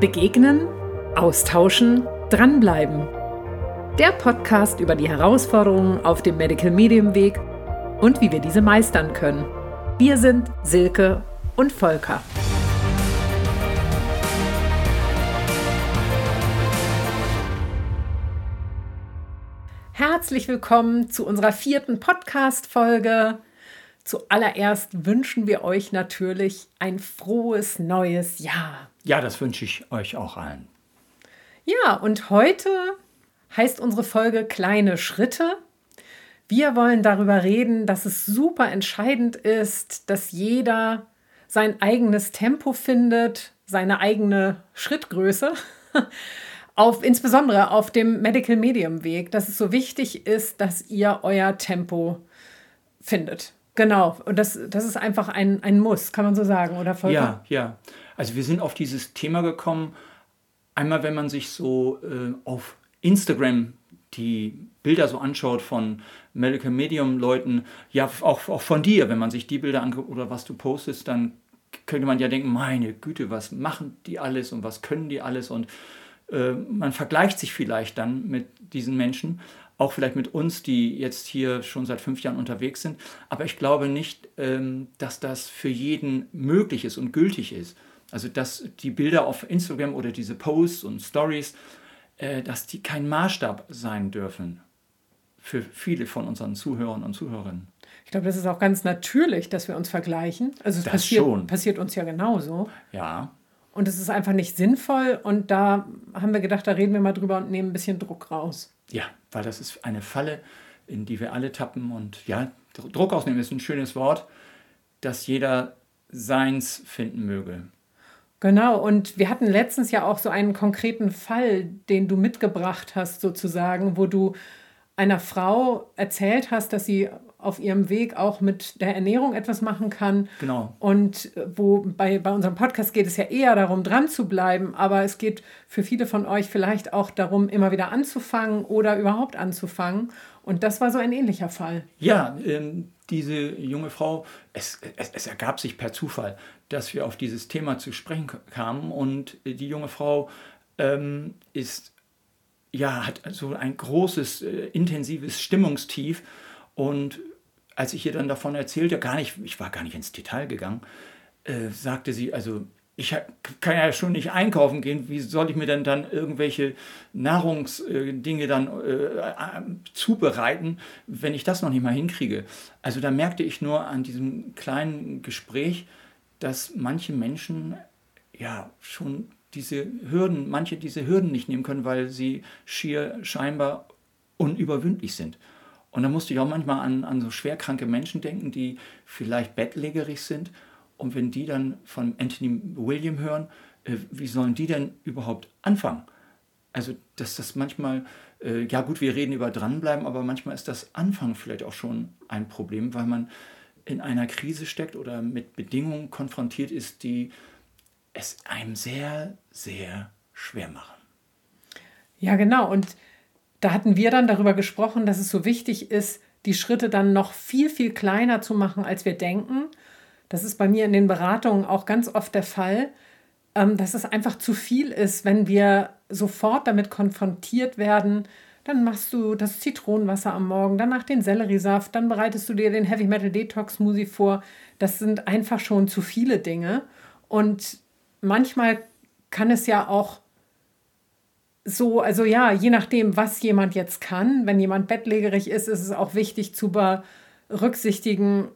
Begegnen, austauschen, dranbleiben. Der Podcast über die Herausforderungen auf dem Medical Medium Weg und wie wir diese meistern können. Wir sind Silke und Volker. Herzlich willkommen zu unserer vierten Podcast-Folge. Zuallererst wünschen wir euch natürlich ein frohes neues Jahr. Ja, das wünsche ich euch auch allen. Ja, und heute heißt unsere Folge Kleine Schritte. Wir wollen darüber reden, dass es super entscheidend ist, dass jeder sein eigenes Tempo findet, seine eigene Schrittgröße. Auf, insbesondere auf dem Medical Medium Weg, dass es so wichtig ist, dass ihr euer Tempo findet. Genau, und das, das ist einfach ein, ein Muss, kann man so sagen, oder Volker? Ja, ja. Also wir sind auf dieses Thema gekommen, einmal wenn man sich so äh, auf Instagram die Bilder so anschaut von Medical Medium Leuten, ja auch, auch von dir, wenn man sich die Bilder anguckt oder was du postest, dann könnte man ja denken, meine Güte, was machen die alles und was können die alles und äh, man vergleicht sich vielleicht dann mit diesen Menschen auch vielleicht mit uns, die jetzt hier schon seit fünf Jahren unterwegs sind. Aber ich glaube nicht, ähm, dass das für jeden möglich ist und gültig ist. Also dass die Bilder auf Instagram oder diese Posts und Stories, äh, dass die kein Maßstab sein dürfen für viele von unseren Zuhörern und Zuhörerinnen. Ich glaube, das ist auch ganz natürlich, dass wir uns vergleichen. Also es das passiert, schon. passiert uns ja genauso. Ja. Und es ist einfach nicht sinnvoll. Und da haben wir gedacht, da reden wir mal drüber und nehmen ein bisschen Druck raus. Ja, weil das ist eine Falle, in die wir alle tappen. Und ja, Druck ausnehmen ist ein schönes Wort, dass jeder seins finden möge. Genau, und wir hatten letztens ja auch so einen konkreten Fall, den du mitgebracht hast, sozusagen, wo du einer Frau erzählt hast, dass sie auf ihrem Weg auch mit der Ernährung etwas machen kann. Genau. Und wo bei, bei unserem Podcast geht es ja eher darum, dran zu bleiben, aber es geht für viele von euch vielleicht auch darum, immer wieder anzufangen oder überhaupt anzufangen. Und das war so ein ähnlicher Fall. Ja, ähm, diese junge Frau, es, es, es ergab sich per Zufall, dass wir auf dieses Thema zu sprechen kamen und die junge Frau ähm, ist ja, hat so ein großes, äh, intensives Stimmungstief und als ich ihr dann davon erzählte, gar nicht, ich war gar nicht ins Detail gegangen, äh, sagte sie, also ich kann ja schon nicht einkaufen gehen, wie soll ich mir denn dann irgendwelche Nahrungsdinge äh, dann äh, zubereiten, wenn ich das noch nicht mal hinkriege? Also da merkte ich nur an diesem kleinen Gespräch, dass manche Menschen ja schon diese Hürden, manche diese Hürden nicht nehmen können, weil sie schier scheinbar unüberwindlich sind. Und da musste ich auch manchmal an, an so schwerkranke Menschen denken, die vielleicht bettlägerig sind. Und wenn die dann von Anthony William hören, äh, wie sollen die denn überhaupt anfangen? Also, dass das manchmal, äh, ja gut, wir reden über dranbleiben, aber manchmal ist das Anfangen vielleicht auch schon ein Problem, weil man in einer Krise steckt oder mit Bedingungen konfrontiert ist, die es einem sehr, sehr schwer machen. Ja, genau. Und da hatten wir dann darüber gesprochen, dass es so wichtig ist, die Schritte dann noch viel, viel kleiner zu machen, als wir denken. Das ist bei mir in den Beratungen auch ganz oft der Fall, ähm, dass es einfach zu viel ist, wenn wir sofort damit konfrontiert werden. Dann machst du das Zitronenwasser am Morgen, danach den Selleriesaft, dann bereitest du dir den Heavy Metal Detox Smoothie vor. Das sind einfach schon zu viele Dinge. Und manchmal kann es ja auch so, also ja, je nachdem, was jemand jetzt kann, wenn jemand bettlägerig ist, ist es auch wichtig zu berücksichtigen,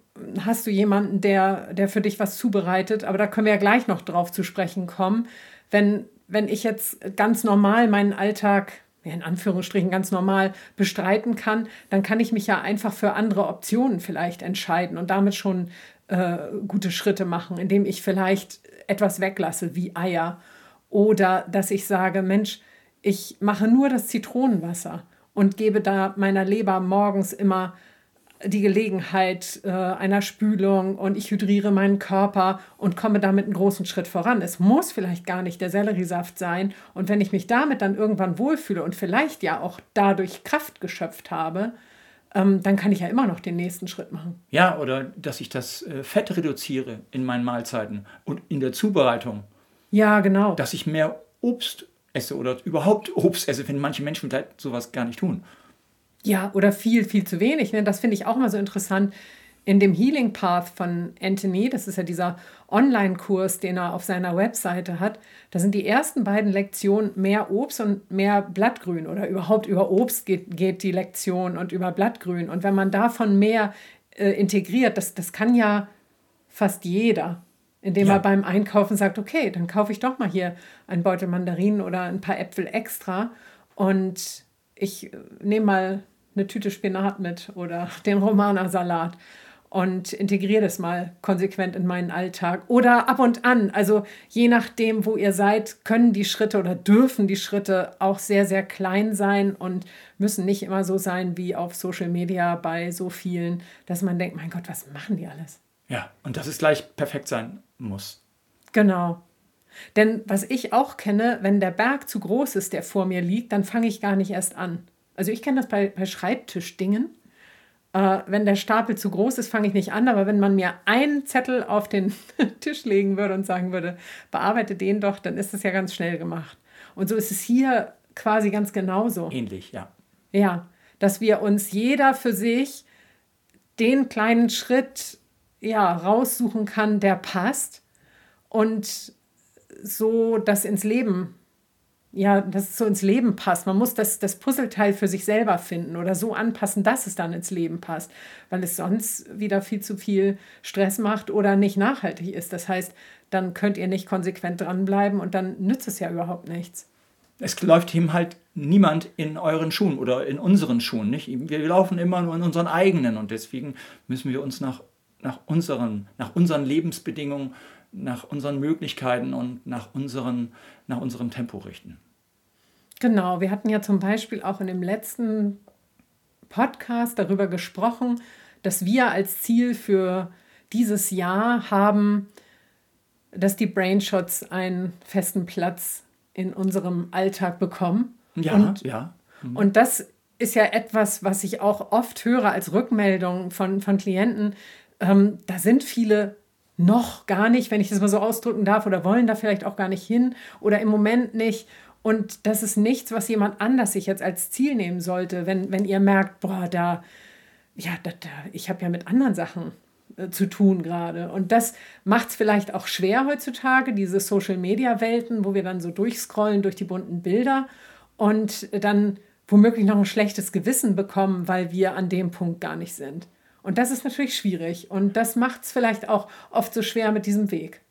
hast du jemanden, der, der für dich was zubereitet, aber da können wir ja gleich noch drauf zu sprechen kommen. Wenn, wenn ich jetzt ganz normal meinen Alltag, in Anführungsstrichen ganz normal bestreiten kann, dann kann ich mich ja einfach für andere Optionen vielleicht entscheiden und damit schon äh, gute Schritte machen, indem ich vielleicht etwas weglasse, wie Eier. Oder dass ich sage, Mensch, ich mache nur das Zitronenwasser und gebe da meiner Leber morgens immer die Gelegenheit äh, einer Spülung und ich hydriere meinen Körper und komme damit einen großen Schritt voran. Es muss vielleicht gar nicht der Selleriesaft sein. Und wenn ich mich damit dann irgendwann wohlfühle und vielleicht ja auch dadurch Kraft geschöpft habe, ähm, dann kann ich ja immer noch den nächsten Schritt machen. Ja, oder dass ich das äh, Fett reduziere in meinen Mahlzeiten und in der Zubereitung. Ja, genau. Dass ich mehr Obst esse oder überhaupt Obst esse, wenn manche Menschen vielleicht sowas gar nicht tun. Ja, oder viel, viel zu wenig. Ne? Das finde ich auch immer so interessant. In dem Healing Path von Anthony, das ist ja dieser Online-Kurs, den er auf seiner Webseite hat, da sind die ersten beiden Lektionen mehr Obst und mehr Blattgrün oder überhaupt über Obst geht, geht die Lektion und über Blattgrün. Und wenn man davon mehr äh, integriert, das, das kann ja fast jeder, indem ja. er beim Einkaufen sagt, okay, dann kaufe ich doch mal hier einen Beutel Mandarinen oder ein paar Äpfel extra und ich äh, nehme mal eine Tüte Spinat mit oder den Romana-Salat und integriere das mal konsequent in meinen Alltag. Oder ab und an, also je nachdem, wo ihr seid, können die Schritte oder dürfen die Schritte auch sehr, sehr klein sein und müssen nicht immer so sein wie auf Social Media bei so vielen, dass man denkt, mein Gott, was machen die alles? Ja, und dass es gleich perfekt sein muss. Genau. Denn was ich auch kenne, wenn der Berg zu groß ist, der vor mir liegt, dann fange ich gar nicht erst an. Also ich kenne das bei, bei Schreibtischdingen. Äh, wenn der Stapel zu groß ist, fange ich nicht an. Aber wenn man mir einen Zettel auf den Tisch legen würde und sagen würde, bearbeite den doch, dann ist es ja ganz schnell gemacht. Und so ist es hier quasi ganz genauso. Ähnlich, ja. Ja, dass wir uns jeder für sich den kleinen Schritt ja, raussuchen kann, der passt und so das ins Leben ja, dass es so ins Leben passt. Man muss das, das Puzzleteil für sich selber finden oder so anpassen, dass es dann ins Leben passt, weil es sonst wieder viel zu viel Stress macht oder nicht nachhaltig ist. Das heißt, dann könnt ihr nicht konsequent dranbleiben und dann nützt es ja überhaupt nichts. Es läuft ihm halt niemand in euren Schuhen oder in unseren Schuhen. Nicht? Wir laufen immer nur in unseren eigenen und deswegen müssen wir uns nach, nach, unseren, nach unseren Lebensbedingungen nach unseren Möglichkeiten und nach, unseren, nach unserem Tempo richten. Genau, wir hatten ja zum Beispiel auch in dem letzten Podcast darüber gesprochen, dass wir als Ziel für dieses Jahr haben, dass die Brainshots einen festen Platz in unserem Alltag bekommen. Ja, und, ja. Mhm. Und das ist ja etwas, was ich auch oft höre als Rückmeldung von, von Klienten. Ähm, da sind viele noch gar nicht, wenn ich das mal so ausdrücken darf, oder wollen da vielleicht auch gar nicht hin oder im Moment nicht. Und das ist nichts, was jemand anders sich jetzt als Ziel nehmen sollte, wenn, wenn ihr merkt, boah, da, ja, da, da ich habe ja mit anderen Sachen äh, zu tun gerade. Und das macht es vielleicht auch schwer heutzutage, diese Social-Media-Welten, wo wir dann so durchscrollen durch die bunten Bilder und dann womöglich noch ein schlechtes Gewissen bekommen, weil wir an dem Punkt gar nicht sind. Und das ist natürlich schwierig und das macht es vielleicht auch oft so schwer mit diesem Weg.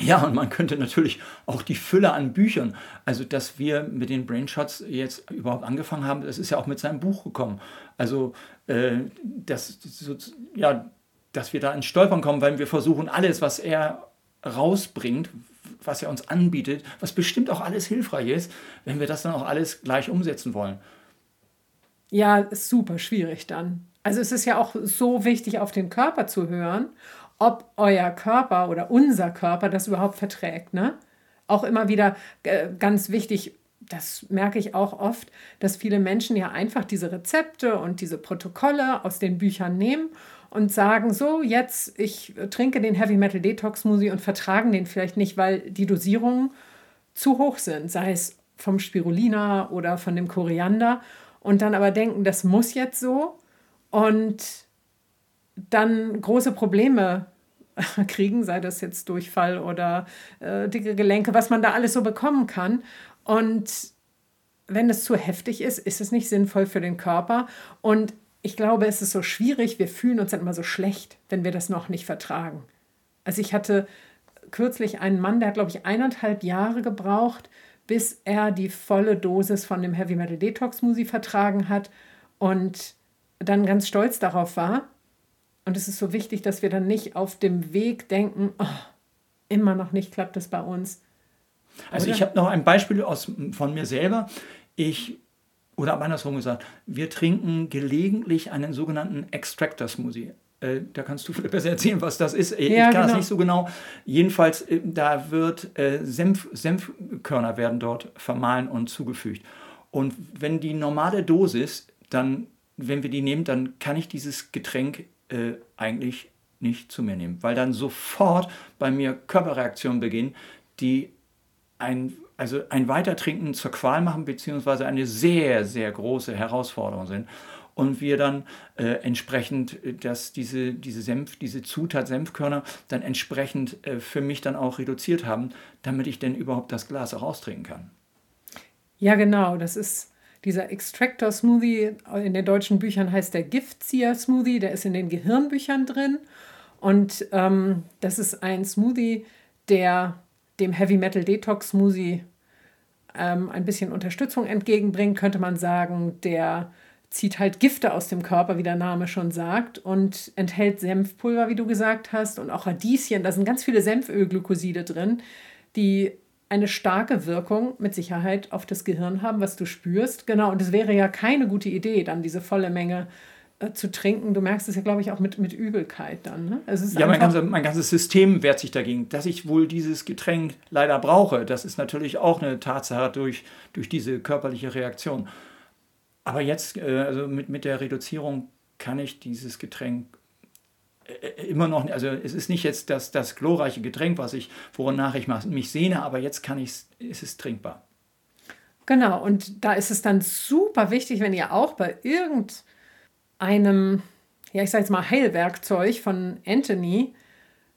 Ja, und man könnte natürlich auch die Fülle an Büchern, also dass wir mit den Brainshots jetzt überhaupt angefangen haben, das ist ja auch mit seinem Buch gekommen. Also, äh, das, so, ja, dass wir da ins Stolpern kommen, weil wir versuchen, alles, was er rausbringt, was er uns anbietet, was bestimmt auch alles hilfreich ist, wenn wir das dann auch alles gleich umsetzen wollen. Ja, ist super schwierig dann. Also es ist ja auch so wichtig, auf den Körper zu hören, ob euer Körper oder unser Körper das überhaupt verträgt. Ne? Auch immer wieder äh, ganz wichtig, das merke ich auch oft, dass viele Menschen ja einfach diese Rezepte und diese Protokolle aus den Büchern nehmen und sagen, so, jetzt, ich trinke den Heavy Metal Detox Smoothie und vertragen den vielleicht nicht, weil die Dosierungen zu hoch sind, sei es vom Spirulina oder von dem Koriander und dann aber denken, das muss jetzt so und dann große Probleme kriegen, sei das jetzt Durchfall oder äh, dicke Gelenke, was man da alles so bekommen kann. Und wenn es zu heftig ist, ist es nicht sinnvoll für den Körper. Und ich glaube, es ist so schwierig, wir fühlen uns dann immer so schlecht, wenn wir das noch nicht vertragen. Also ich hatte kürzlich einen Mann, der hat, glaube ich, eineinhalb Jahre gebraucht, bis er die volle Dosis von dem Heavy Metal Detox Smoothie vertragen hat. Und dann ganz stolz darauf war. Und es ist so wichtig, dass wir dann nicht auf dem Weg denken, oh, immer noch nicht klappt es bei uns. Also oder? ich habe noch ein Beispiel aus, von mir selber. Ich, oder andersrum gesagt, wir trinken gelegentlich einen sogenannten Extractor Smoothie. Äh, da kannst du vielleicht besser erzählen, was das ist. Ich ja, kann genau. das nicht so genau. Jedenfalls, äh, da wird äh, Senf, Senfkörner werden dort vermahlen und zugefügt. Und wenn die normale Dosis dann wenn wir die nehmen, dann kann ich dieses Getränk äh, eigentlich nicht zu mir nehmen, weil dann sofort bei mir Körperreaktionen beginnen, die ein, also ein Weitertrinken zur Qual machen, beziehungsweise eine sehr, sehr große Herausforderung sind. Und wir dann äh, entsprechend, äh, dass diese, diese Senf, diese Zutat Senfkörner dann entsprechend äh, für mich dann auch reduziert haben, damit ich denn überhaupt das Glas auch austrinken kann. Ja, genau. Das ist dieser Extractor Smoothie. In den deutschen Büchern heißt der Giftzieher Smoothie. Der ist in den Gehirnbüchern drin. Und ähm, das ist ein Smoothie, der dem Heavy Metal Detox Smoothie ähm, ein bisschen Unterstützung entgegenbringt, könnte man sagen. Der zieht halt Gifte aus dem Körper, wie der Name schon sagt, und enthält Senfpulver, wie du gesagt hast, und auch Radieschen. Da sind ganz viele Senfölglykoside drin, die eine starke Wirkung mit Sicherheit auf das Gehirn haben, was du spürst. Genau, und es wäre ja keine gute Idee, dann diese volle Menge äh, zu trinken. Du merkst es ja, glaube ich, auch mit, mit Übelkeit dann. Ne? ja, mein, ganze, mein ganzes System wehrt sich dagegen. Dass ich wohl dieses Getränk leider brauche, das ist natürlich auch eine Tatsache durch, durch diese körperliche Reaktion. Aber jetzt, äh, also mit, mit der Reduzierung, kann ich dieses Getränk immer noch, also es ist nicht jetzt das, das glorreiche Getränk, was ich, wonach ich mich sehne, aber jetzt kann ich ist es trinkbar. Genau, und da ist es dann super wichtig, wenn ihr auch bei irgendeinem, ja, ich sage jetzt mal Heilwerkzeug von Anthony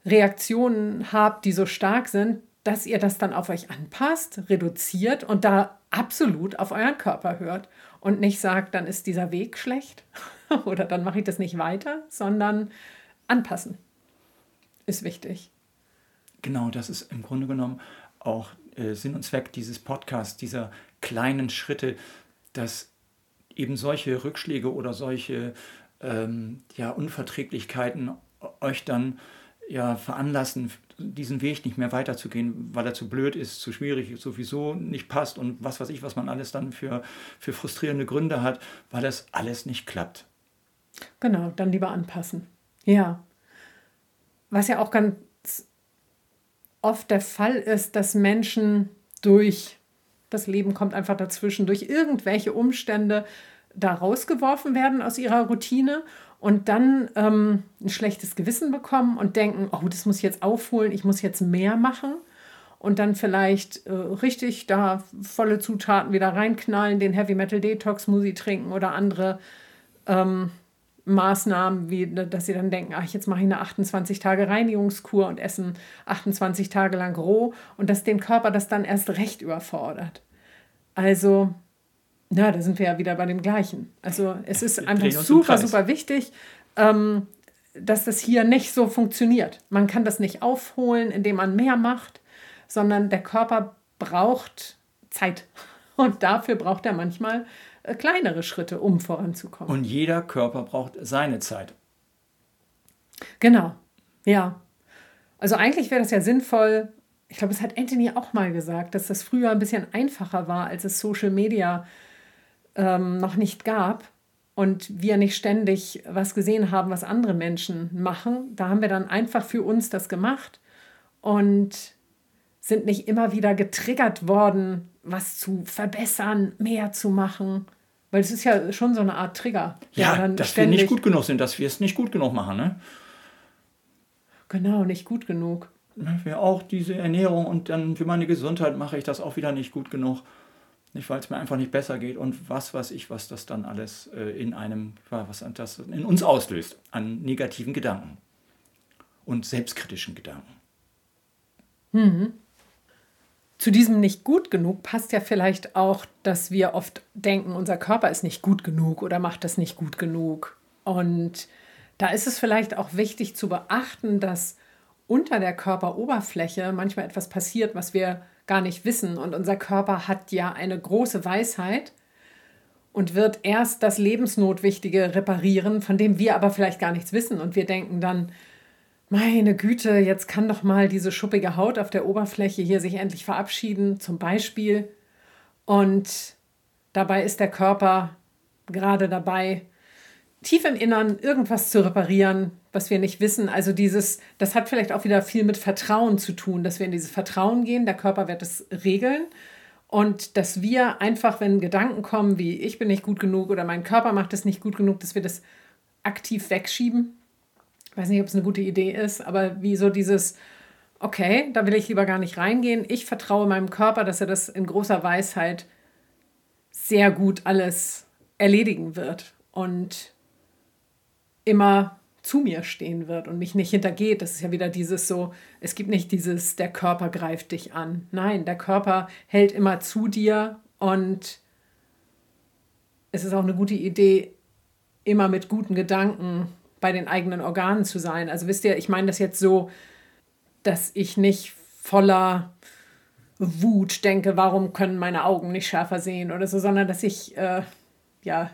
Reaktionen habt, die so stark sind, dass ihr das dann auf euch anpasst, reduziert und da absolut auf euren Körper hört und nicht sagt, dann ist dieser Weg schlecht oder dann mache ich das nicht weiter, sondern anpassen ist wichtig. Genau, das ist im Grunde genommen auch äh, Sinn und Zweck dieses Podcasts, dieser kleinen Schritte, dass eben solche Rückschläge oder solche ähm, ja, Unverträglichkeiten euch dann ja, veranlassen, diesen Weg nicht mehr weiterzugehen, weil er zu blöd ist, zu schwierig, sowieso nicht passt und was weiß ich, was man alles dann für, für frustrierende Gründe hat, weil das alles nicht klappt. Genau, dann lieber anpassen. Ja. Was ja auch ganz oft der Fall ist, dass Menschen durch das Leben kommt einfach dazwischen, durch irgendwelche Umstände da rausgeworfen werden aus ihrer Routine und dann ähm, ein schlechtes Gewissen bekommen und denken, oh, das muss ich jetzt aufholen, ich muss jetzt mehr machen und dann vielleicht äh, richtig da volle Zutaten wieder reinknallen, den Heavy Metal Detox Smoothie trinken oder andere ähm, Maßnahmen, wie dass sie dann denken, ach, jetzt mache ich eine 28 Tage Reinigungskur und essen 28 Tage lang roh und dass den Körper das dann erst recht überfordert. Also, ja, da sind wir ja wieder bei dem Gleichen. Also es ist einfach super, super wichtig, ähm, dass das hier nicht so funktioniert. Man kann das nicht aufholen, indem man mehr macht, sondern der Körper braucht Zeit. Und dafür braucht er manchmal äh, kleinere Schritte, um voranzukommen. Und jeder Körper braucht seine Zeit. Genau, ja. Also eigentlich wäre das ja sinnvoll, ich glaube, das hat Anthony auch mal gesagt, dass das früher ein bisschen einfacher war, als es Social Media ähm, noch nicht gab und wir nicht ständig was gesehen haben, was andere Menschen machen. Da haben wir dann einfach für uns das gemacht und sind nicht immer wieder getriggert worden, was zu verbessern, mehr zu machen. Weil es ist ja schon so eine Art Trigger. Ja, dass wir nicht gut genug sind, dass wir es nicht gut genug machen. Ne? Genau, nicht gut genug. Wir auch diese Ernährung und dann für meine Gesundheit mache ich das auch wieder nicht gut genug. Nicht, weil es mir einfach nicht besser geht und was weiß ich, was das dann alles äh, in einem, was das in uns auslöst an negativen Gedanken und selbstkritischen Gedanken. Mhm zu diesem nicht gut genug passt ja vielleicht auch, dass wir oft denken, unser Körper ist nicht gut genug oder macht das nicht gut genug. Und da ist es vielleicht auch wichtig zu beachten, dass unter der Körperoberfläche manchmal etwas passiert, was wir gar nicht wissen. Und unser Körper hat ja eine große Weisheit und wird erst das Lebensnotwichtige reparieren, von dem wir aber vielleicht gar nichts wissen. Und wir denken dann, meine Güte, jetzt kann doch mal diese schuppige Haut auf der Oberfläche hier sich endlich verabschieden, zum Beispiel. Und dabei ist der Körper gerade dabei, tief im Innern irgendwas zu reparieren, was wir nicht wissen. Also dieses, das hat vielleicht auch wieder viel mit Vertrauen zu tun, dass wir in dieses Vertrauen gehen, der Körper wird es regeln. Und dass wir einfach, wenn Gedanken kommen, wie ich bin nicht gut genug oder mein Körper macht es nicht gut genug, dass wir das aktiv wegschieben ich weiß nicht, ob es eine gute Idee ist, aber wie so dieses, okay, da will ich lieber gar nicht reingehen. Ich vertraue meinem Körper, dass er das in großer Weisheit sehr gut alles erledigen wird und immer zu mir stehen wird und mich nicht hintergeht. Das ist ja wieder dieses so, es gibt nicht dieses, der Körper greift dich an. Nein, der Körper hält immer zu dir und es ist auch eine gute Idee, immer mit guten Gedanken bei den eigenen Organen zu sein. Also wisst ihr, ich meine das jetzt so, dass ich nicht voller Wut denke, warum können meine Augen nicht schärfer sehen oder so, sondern dass ich äh, ja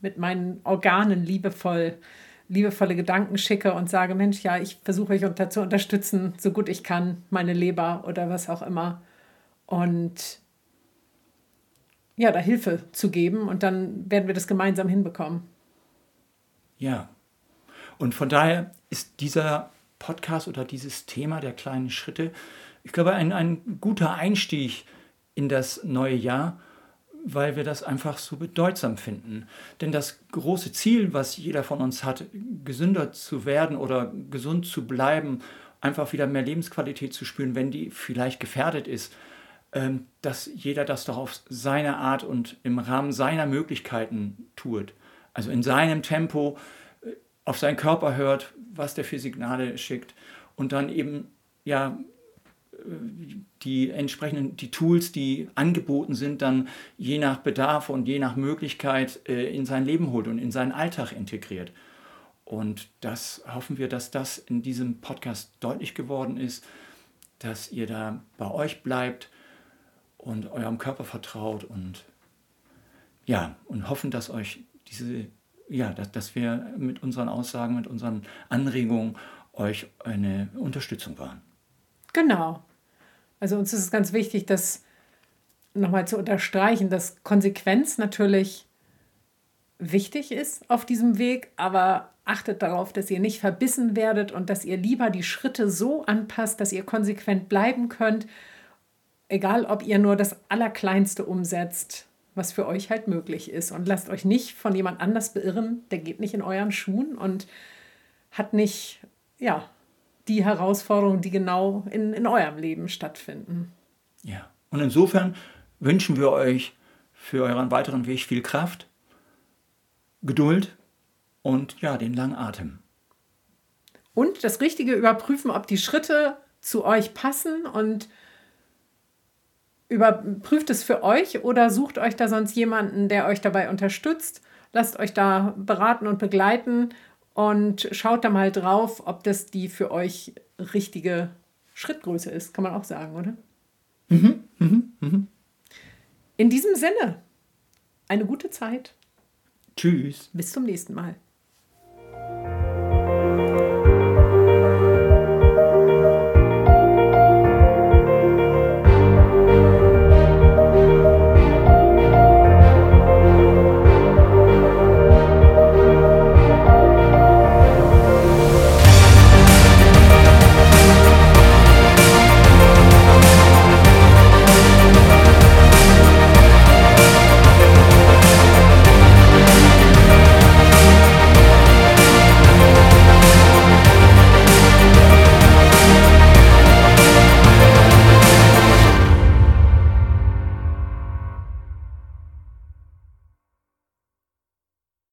mit meinen Organen liebevoll liebevolle Gedanken schicke und sage, Mensch, ja, ich versuche euch unter, zu unterstützen, so gut ich kann, meine Leber oder was auch immer. Und ja, da Hilfe zu geben und dann werden wir das gemeinsam hinbekommen. Ja. Und von daher ist dieser Podcast oder dieses Thema der kleinen Schritte, ich glaube, ein, ein guter Einstieg in das neue Jahr weil wir das einfach so bedeutsam finden. Denn das große Ziel, was jeder von uns hat, gesünder zu werden oder gesund zu bleiben, einfach wieder mehr Lebensqualität zu spüren, wenn die vielleicht gefährdet ist, ähm, dass jeder das doch auf seine Art und im Rahmen seiner Möglichkeiten tut. Also in seinem Tempo auf seinen Körper hört, was der für Signale schickt und dann eben ja die entsprechenden die Tools, die angeboten sind, dann je nach Bedarf und je nach Möglichkeit äh, in sein Leben holt und in seinen Alltag integriert. Und das hoffen wir, dass das in diesem Podcast deutlich geworden ist, dass ihr da bei euch bleibt und eurem Körper vertraut und ja, und hoffen, dass euch diese, ja, dass, dass wir mit unseren Aussagen, mit unseren Anregungen euch eine Unterstützung waren. Genau. Also uns ist es ganz wichtig, das nochmal zu unterstreichen, dass Konsequenz natürlich wichtig ist auf diesem Weg, aber achtet darauf, dass ihr nicht verbissen werdet und dass ihr lieber die Schritte so anpasst, dass ihr konsequent bleiben könnt, egal ob ihr nur das Allerkleinste umsetzt, was für euch halt möglich ist. Und lasst euch nicht von jemand anders beirren, der geht nicht in euren Schuhen und hat nicht, ja, die Herausforderungen, die genau in, in eurem Leben stattfinden. Ja, und insofern wünschen wir euch für euren weiteren Weg viel Kraft, Geduld und ja, den langen Atem. Und das Richtige überprüfen, ob die Schritte zu euch passen und überprüft es für euch oder sucht euch da sonst jemanden, der euch dabei unterstützt. Lasst euch da beraten und begleiten und schaut da mal drauf, ob das die für euch richtige Schrittgröße ist, kann man auch sagen, oder? Mhm, mhm, mhm. In diesem Sinne, eine gute Zeit. Tschüss. Bis zum nächsten Mal.